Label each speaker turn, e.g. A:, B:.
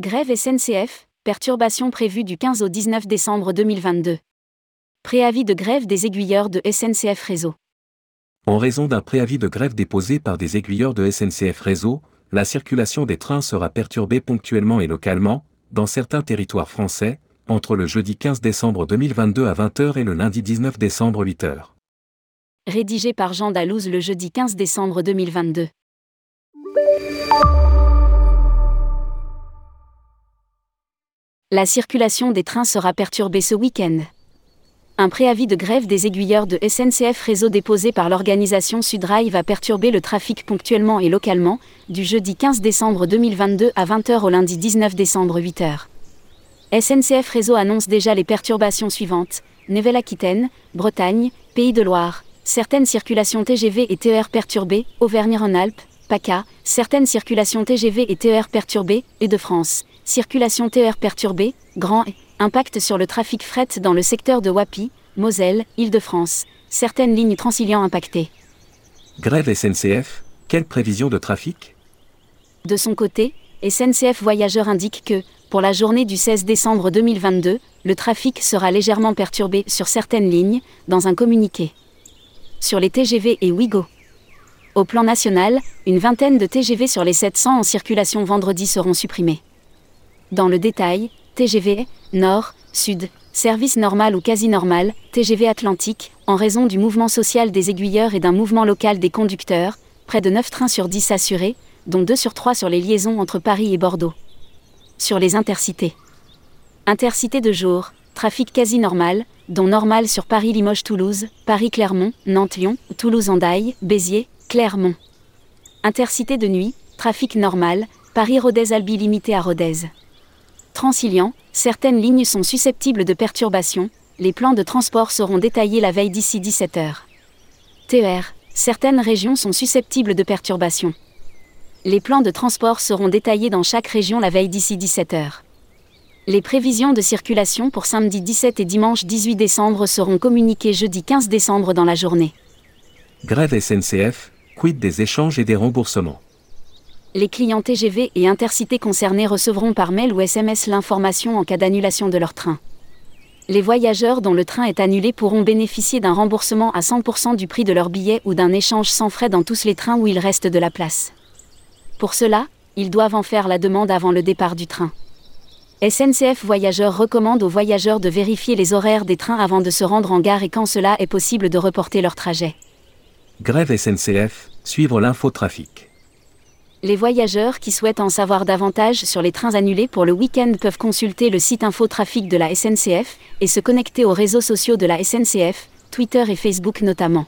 A: Grève SNCF, perturbation prévue du 15 au 19 décembre 2022. Préavis de grève des aiguilleurs de SNCF Réseau.
B: En raison d'un préavis de grève déposé par des aiguilleurs de SNCF Réseau, la circulation des trains sera perturbée ponctuellement et localement, dans certains territoires français, entre le jeudi 15 décembre 2022 à 20h et le lundi 19 décembre 8h.
A: Rédigé par Jean Dalouse le jeudi 15 décembre 2022. La circulation des trains sera perturbée ce week-end. Un préavis de grève des aiguilleurs de SNCF Réseau déposé par l'organisation Sudrail va perturber le trafic ponctuellement et localement, du jeudi 15 décembre 2022 à 20h au lundi 19 décembre 8h. SNCF Réseau annonce déjà les perturbations suivantes Nouvelle-Aquitaine, Bretagne, Pays de Loire, certaines circulations TGV et TER perturbées, Auvergne-Rhône-Alpes, PACA, certaines circulations TGV et TER perturbées, et de France, circulation TER perturbée, grand impact sur le trafic fret dans le secteur de Wapi, Moselle, Île-de-France, certaines lignes transiliant impactées.
B: Grève SNCF, quelle prévision de trafic?
A: De son côté, SNCF Voyageurs indique que, pour la journée du 16 décembre 2022, le trafic sera légèrement perturbé sur certaines lignes, dans un communiqué. Sur les TGV et Ouigo. Au plan national, une vingtaine de TGV sur les 700 en circulation vendredi seront supprimés. Dans le détail, TGV, Nord, Sud, service normal ou quasi normal, TGV Atlantique, en raison du mouvement social des aiguilleurs et d'un mouvement local des conducteurs, près de 9 trains sur 10 assurés, dont 2 sur 3 sur les liaisons entre Paris et Bordeaux. Sur les intercités. Intercités de jour, trafic quasi normal, dont normal sur Paris-Limoges-Toulouse, Paris-Clermont, Nantes-Lyon, Toulouse-Andaille, Béziers, Clermont. Intercité de nuit, trafic normal, Paris-Rodez-Albi limité à Rodez. Transilian, certaines lignes sont susceptibles de perturbations, les plans de transport seront détaillés la veille d'ici 17 heures. TER, certaines régions sont susceptibles de perturbations. Les plans de transport seront détaillés dans chaque région la veille d'ici 17 heures. Les prévisions de circulation pour samedi 17 et dimanche 18 décembre seront communiquées jeudi 15 décembre dans la journée.
B: Grève SNCF, quid des échanges et des remboursements
A: les clients TGV et intercités concernés recevront par mail ou SMS l'information en cas d'annulation de leur train. Les voyageurs dont le train est annulé pourront bénéficier d'un remboursement à 100% du prix de leur billet ou d'un échange sans frais dans tous les trains où il reste de la place. Pour cela, ils doivent en faire la demande avant le départ du train. SNCF Voyageurs recommande aux voyageurs de vérifier les horaires des trains avant de se rendre en gare et quand cela est possible de reporter leur trajet.
B: Grève SNCF, suivre l'infotrafic.
A: Les voyageurs qui souhaitent en savoir davantage sur les trains annulés pour le week-end peuvent consulter le site Infotrafic de la SNCF et se connecter aux réseaux sociaux de la SNCF, Twitter et Facebook notamment.